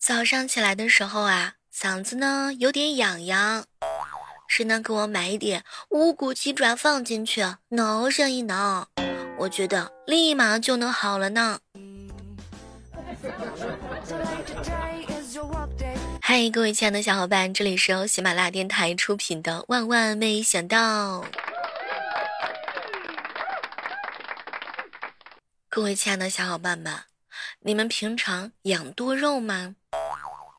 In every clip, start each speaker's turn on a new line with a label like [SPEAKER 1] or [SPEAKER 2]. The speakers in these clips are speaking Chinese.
[SPEAKER 1] 早上起来的时候啊，嗓子呢有点痒痒，谁能给我买一点乌骨鸡爪放进去，挠上一挠，我觉得立马就能好了呢。嗨，各位亲爱的小伙伴，这里是由喜马拉雅电台出品的《万万没想到》。各位亲爱的小伙伴们，你们平常养多肉吗？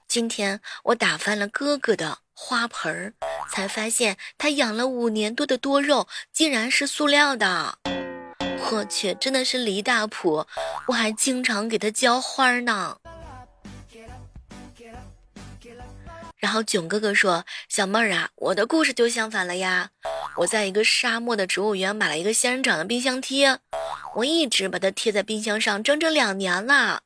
[SPEAKER 1] 今天我打翻了哥哥的花盆儿，才发现他养了五年多的多肉竟然是塑料的。我去，真的是离大谱！我还经常给他浇花呢。然后囧哥哥说：“小妹儿啊，我的故事就相反了呀。我在一个沙漠的植物园买了一个仙人掌的冰箱贴，我一直把它贴在冰箱上，整整两年了。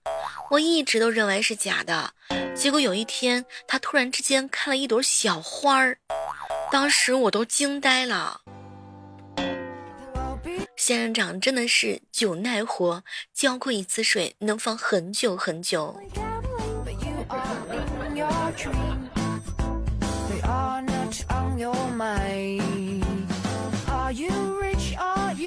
[SPEAKER 1] 我一直都认为是假的，结果有一天，它突然之间开了一朵小花儿，当时我都惊呆了。仙人掌真的是久耐活，浇过一次水能放很久很久。”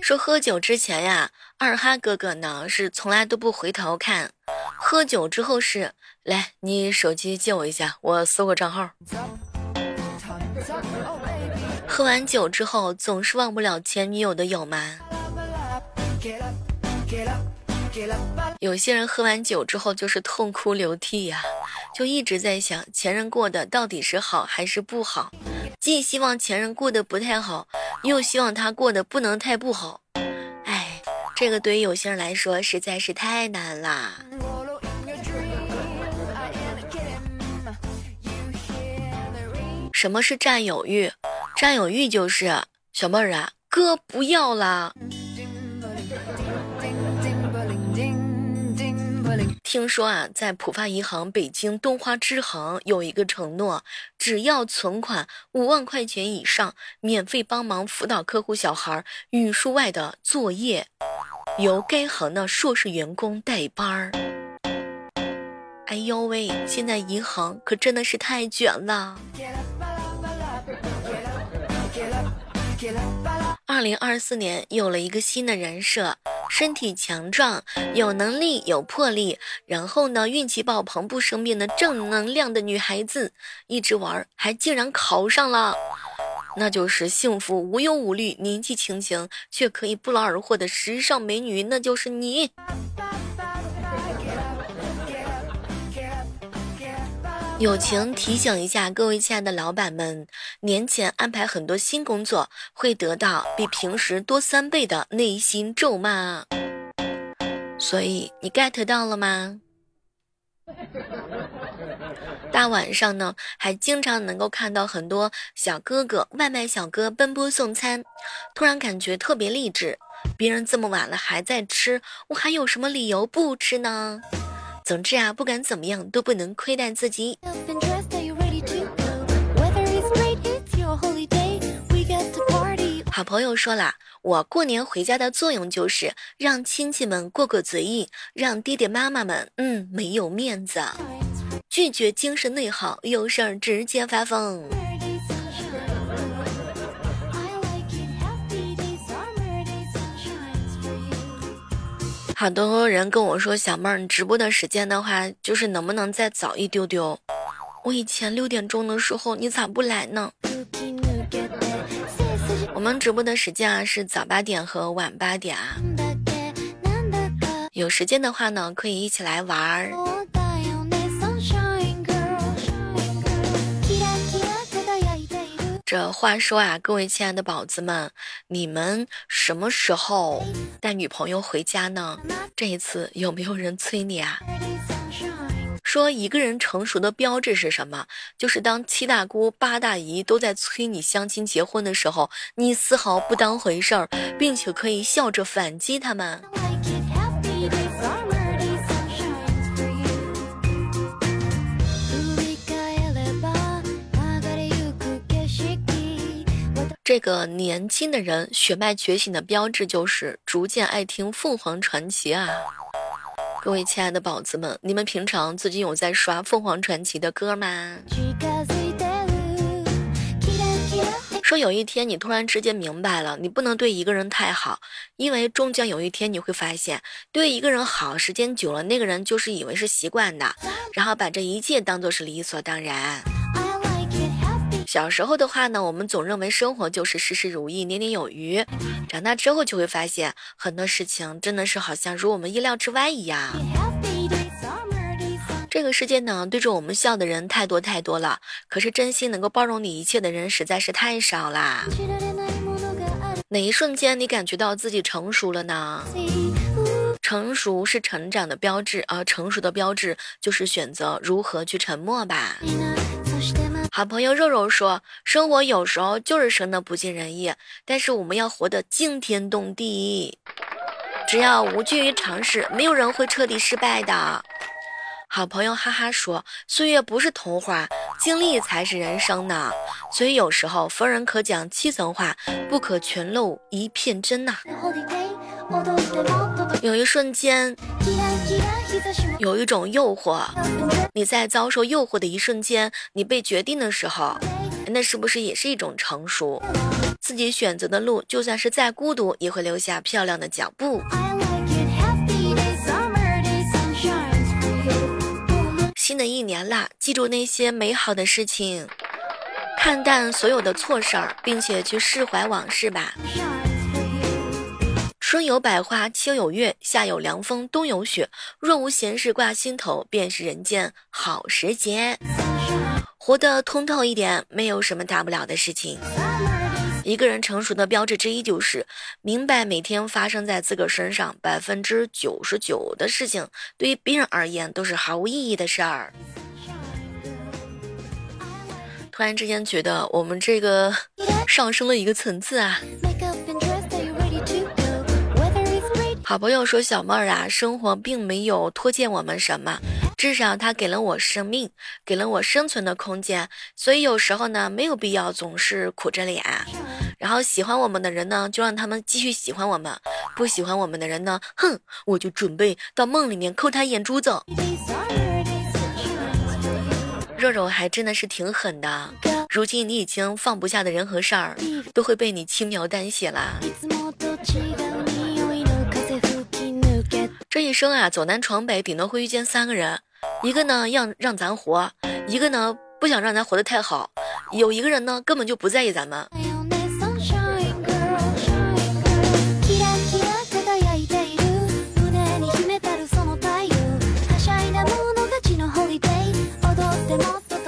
[SPEAKER 1] 说喝酒之前呀，二哈哥哥呢是从来都不回头看；喝酒之后是来，你手机借我一下，我搜个账号。喝完酒之后总是忘不了前女友的有吗？有些人喝完酒之后就是痛哭流涕呀，就一直在想前任过的到底是好还是不好，既希望前任过得不太好，又希望他过得不能太不好。哎，这个对于有些人来说实在是太难啦。什么是占有欲？占有欲就是小妹儿啊，哥不要啦。听说啊，在浦发银行北京东花支行有一个承诺，只要存款五万块钱以上，免费帮忙辅导客户小孩语数外的作业，由该行的硕士员工代班儿。哎呦喂，现在银行可真的是太卷了。二零二四年有了一个新的人设，身体强壮，有能力，有魄力，然后呢，运气爆棚，不生病的正能量的女孩子，一直玩，还竟然考上了，那就是幸福无忧无虑，年纪轻轻却可以不劳而获的时尚美女，那就是你。友情提醒一下各位亲爱的老板们，年前安排很多新工作，会得到比平时多三倍的内心咒骂。所以你 get 到了吗？大晚上呢，还经常能够看到很多小哥哥、外卖小哥奔波送餐，突然感觉特别励志。别人这么晚了还在吃，我还有什么理由不吃呢？总之啊，不管怎么样都不能亏待自己。好朋友说了，我过年回家的作用就是让亲戚们过过嘴瘾，让爹爹妈妈们嗯没有面子，拒绝精神内耗，有事儿直接发疯。好多人跟我说：“小妹儿，你直播的时间的话，就是能不能再早一丢丢？我以前六点钟的时候，你咋不来呢？”我们直播的时间啊是早八点和晚八点啊。有时间的话呢，可以一起来玩儿。话说啊，各位亲爱的宝子们，你们什么时候带女朋友回家呢？这一次有没有人催你啊？说一个人成熟的标志是什么？就是当七大姑八大姨都在催你相亲结婚的时候，你丝毫不当回事儿，并且可以笑着反击他们。这个年轻的人血脉觉醒的标志就是逐渐爱听凤凰传奇啊！各位亲爱的宝子们，你们平常最近有在刷凤凰传奇的歌吗？说有一天你突然之间明白了，你不能对一个人太好，因为终将有一天你会发现，对一个人好时间久了，那个人就是以为是习惯的，然后把这一切当做是理所当然。小时候的话呢，我们总认为生活就是事事如意、年年有余，长大之后就会发现，很多事情真的是好像如我们意料之外一样。这个世界呢，对着我们笑的人太多太多了，可是真心能够包容你一切的人实在是太少啦。哪一瞬间你感觉到自己成熟了呢？成熟是成长的标志，而成熟的标志就是选择如何去沉默吧。好朋友肉肉说，生活有时候就是生的不尽人意，但是我们要活得惊天动地。只要无惧于尝试，没有人会彻底失败的。好朋友哈哈说：“岁月不是童话，经历才是人生呢。所以有时候逢人可讲七层话，不可全露一片真呐。”有一瞬间，有一种诱惑，你在遭受诱惑的一瞬间，你被决定的时候，那是不是也是一种成熟？自己选择的路，就算是再孤独，也会留下漂亮的脚步。新的一年啦，记住那些美好的事情，看淡所有的错事儿，并且去释怀往事吧。春有百花，秋有月，夏有凉风，冬有雪。若无闲事挂心头，便是人间好时节。活得通透一点，没有什么大不了的事情。一个人成熟的标志之一就是明白，每天发生在自个身上百分之九十九的事情，对于别人而言都是毫无意义的事儿。突然之间觉得我们这个 上升了一个层次啊！好朋友说：“小妹儿啊，生活并没有拖欠我们什么。”至少他给了我生命，给了我生存的空间，所以有时候呢，没有必要总是苦着脸。然后喜欢我们的人呢，就让他们继续喜欢我们；不喜欢我们的人呢，哼，我就准备到梦里面抠他眼珠子。肉肉还真的是挺狠的，如今你已经放不下的人和事儿，都会被你轻描淡写啦。这一生啊，走南闯北，顶多会遇见三个人。一个呢，让让咱活；一个呢，不想让咱活得太好；有一个人呢，根本就不在意咱们。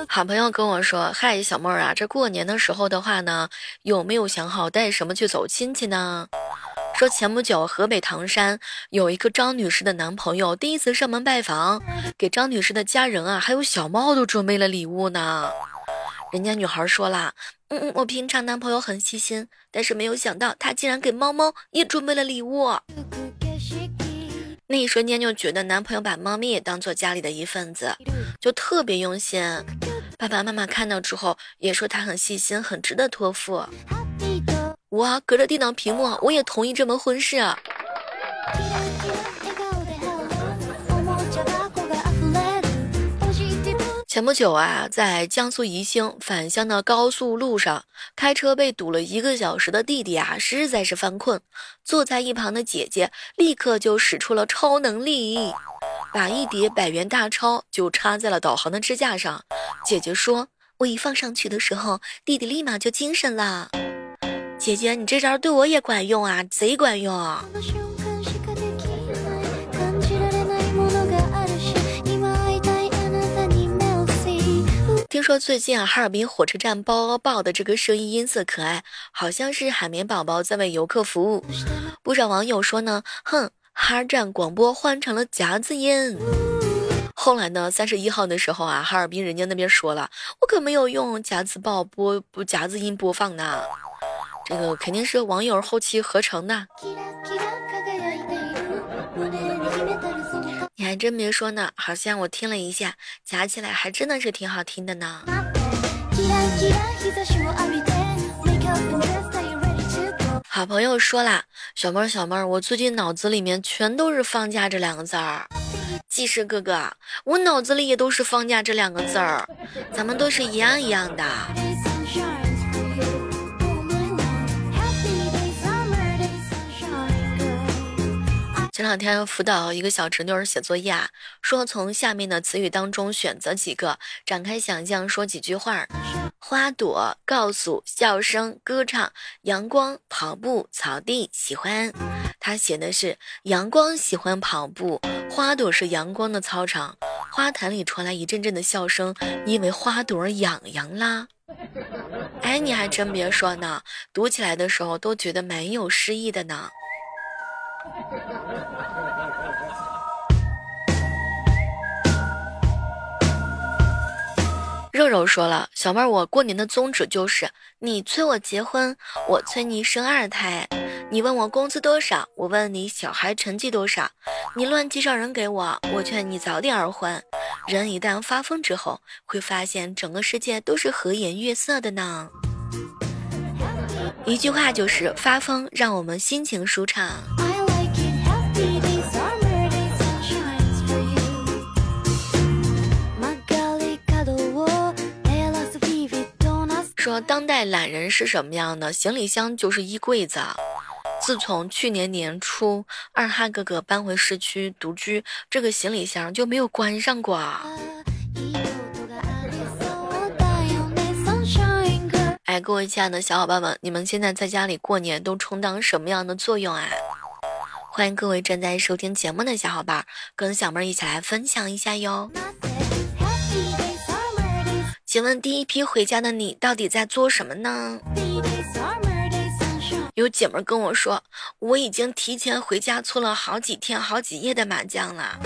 [SPEAKER 1] 好朋友跟我说：“嗨，小妹儿啊，这过年的时候的话呢，有没有想好带什么去走亲戚呢？”说前不久河北唐山有一个张女士的男朋友第一次上门拜访，给张女士的家人啊还有小猫都准备了礼物呢。人家女孩说啦：“嗯嗯，我平常男朋友很细心，但是没有想到他竟然给猫猫也准备了礼物。”那一瞬间就觉得男朋友把猫咪也当做家里的一份子，就特别用心。爸爸妈妈看到之后也说他很细心，很值得托付。我隔着电脑屏幕，我也同意这门婚事啊。前不久啊，在江苏宜兴返乡的高速路上，开车被堵了一个小时的弟弟啊，实在是犯困。坐在一旁的姐姐立刻就使出了超能力，把一叠百元大钞就插在了导航的支架上。姐姐说：“我一放上去的时候，弟弟立马就精神了。”姐姐，你这招对我也管用啊，贼管用！听说最近啊，哈尔滨火车站包爆的这个声音音色可爱，好像是海绵宝宝在为游客服务。不少网友说呢，哼，哈站广播换成了夹子音。后来呢，三十一号的时候啊，哈尔滨人家那边说了，我可没有用夹子报播不夹子音播放呢。这个肯定是网友后期合成的，你还真别说呢，好像我听了一下，夹起来还真的是挺好听的呢。好朋友说啦，小妹儿小妹儿，我最近脑子里面全都是放假这两个字儿，技师哥哥，我脑子里也都是放假这两个字儿，咱们都是一样一样的。前两天辅导一个小侄女儿写作业啊，说从下面的词语当中选择几个，展开想象说几句话：花朵、告诉、笑声、歌唱、阳光、跑步、草地、喜欢。他写的是阳光喜欢跑步，花朵是阳光的操场，花坛里传来一阵阵的笑声，因为花朵痒痒啦。哎，你还真别说呢，读起来的时候都觉得蛮有诗意的呢。肉肉说了，小妹儿，我过年的宗旨就是你催我结婚，我催你生二胎。你问我工资多少，我问你小孩成绩多少。你乱介绍人给我，我劝你早点儿婚。人一旦发疯之后，会发现整个世界都是和颜悦色的呢。一句话就是发疯，让我们心情舒畅。说当代懒人是什么样的？行李箱就是衣柜子。自从去年年初二哈哥哥搬回市区独居，这个行李箱就没有关上过。哎，各位亲爱的小伙伴们，你们现在在家里过年都充当什么样的作用啊？欢迎各位正在收听节目的小伙伴跟小妹一起来分享一下哟。请问第一批回家的你到底在做什么呢？有姐妹跟我说，我已经提前回家搓了好几天、好几夜的麻将了。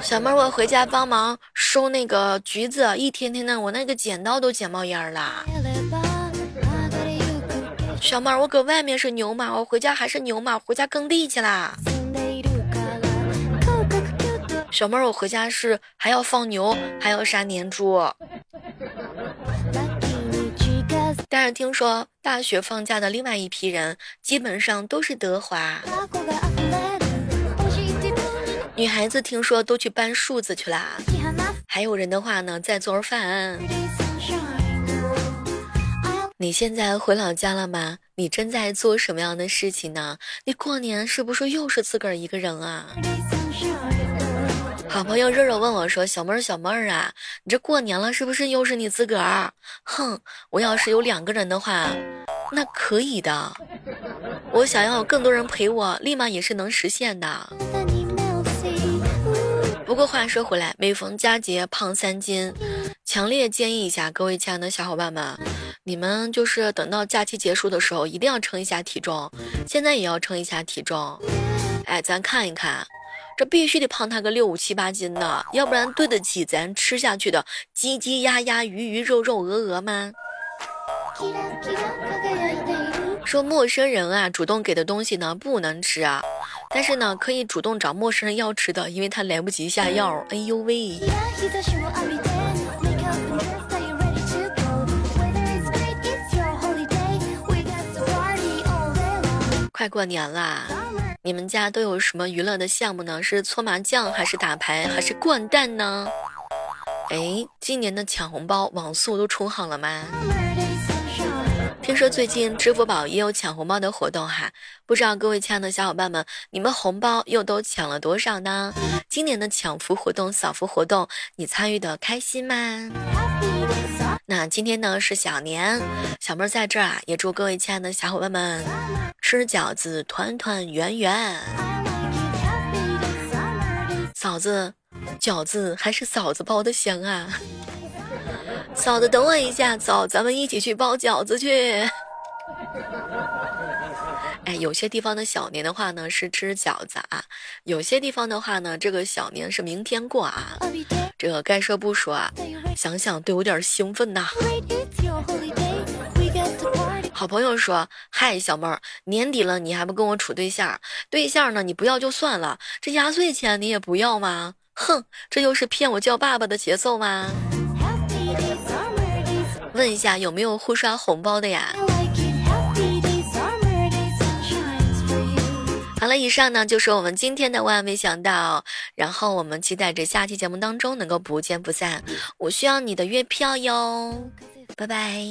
[SPEAKER 1] 小妹，我回家帮忙收那个橘子，一天天的，我那个剪刀都剪冒烟了。小妹，我搁外面是牛马，我回家还是牛马，回家耕地去啦。小妹，我回家是还要放牛，还要杀年猪。但是听说大学放假的另外一批人，基本上都是德华。女孩子听说都去搬树子去啦，还有人的话呢，在做饭。你现在回老家了吗？你正在做什么样的事情呢？你过年是不是又是自个儿一个人啊？好朋友肉肉问我说：“小妹儿，小妹儿啊，你这过年了是不是又是你自个儿？”哼，我要是有两个人的话，那可以的。我想要有更多人陪我，立马也是能实现的。不过话说回来，每逢佳节胖三斤，强烈建议一下各位亲爱的小伙伴们，你们就是等到假期结束的时候，一定要称一下体重，现在也要称一下体重。哎，咱看一看。这必须得胖他个六五七八斤呢，要不然对得起咱吃下去的鸡鸡鸭鸭鱼鱼肉肉鹅鹅吗？说陌生人啊，主动给的东西呢不能吃啊，但是呢可以主动找陌生人要吃的，因为他来不及下药。哎呦喂！快过年啦！你们家都有什么娱乐的项目呢？是搓麻将，还是打牌，还是掼蛋呢？哎，今年的抢红包网速都充好了吗？听说最近支付宝也有抢红包的活动哈，不知道各位亲爱的小伙伴们，你们红包又都抢了多少呢？今年的抢福活动、扫福活动，你参与的开心吗？Happy？那今天呢是小年，小妹在这儿啊，也祝各位亲爱的小伙伴们吃饺子团团圆圆。嫂子，饺子还是嫂子包的香啊！嫂子，等我一下，走，咱们一起去包饺子去。哎，有些地方的小年的话呢是吃饺子啊，有些地方的话呢，这个小年是明天过啊。这个该说不说啊，想想都有点兴奋呐。好朋友说：“嗨，小妹儿，年底了你还不跟我处对象？对象呢你不要就算了，这压岁钱你也不要吗？哼，这又是骗我叫爸爸的节奏吗？”问一下有没有互刷红包的呀？好了，以上呢就是我们今天的万万没想到，然后我们期待着下期节目当中能够不见不散。我需要你的月票哟，拜拜。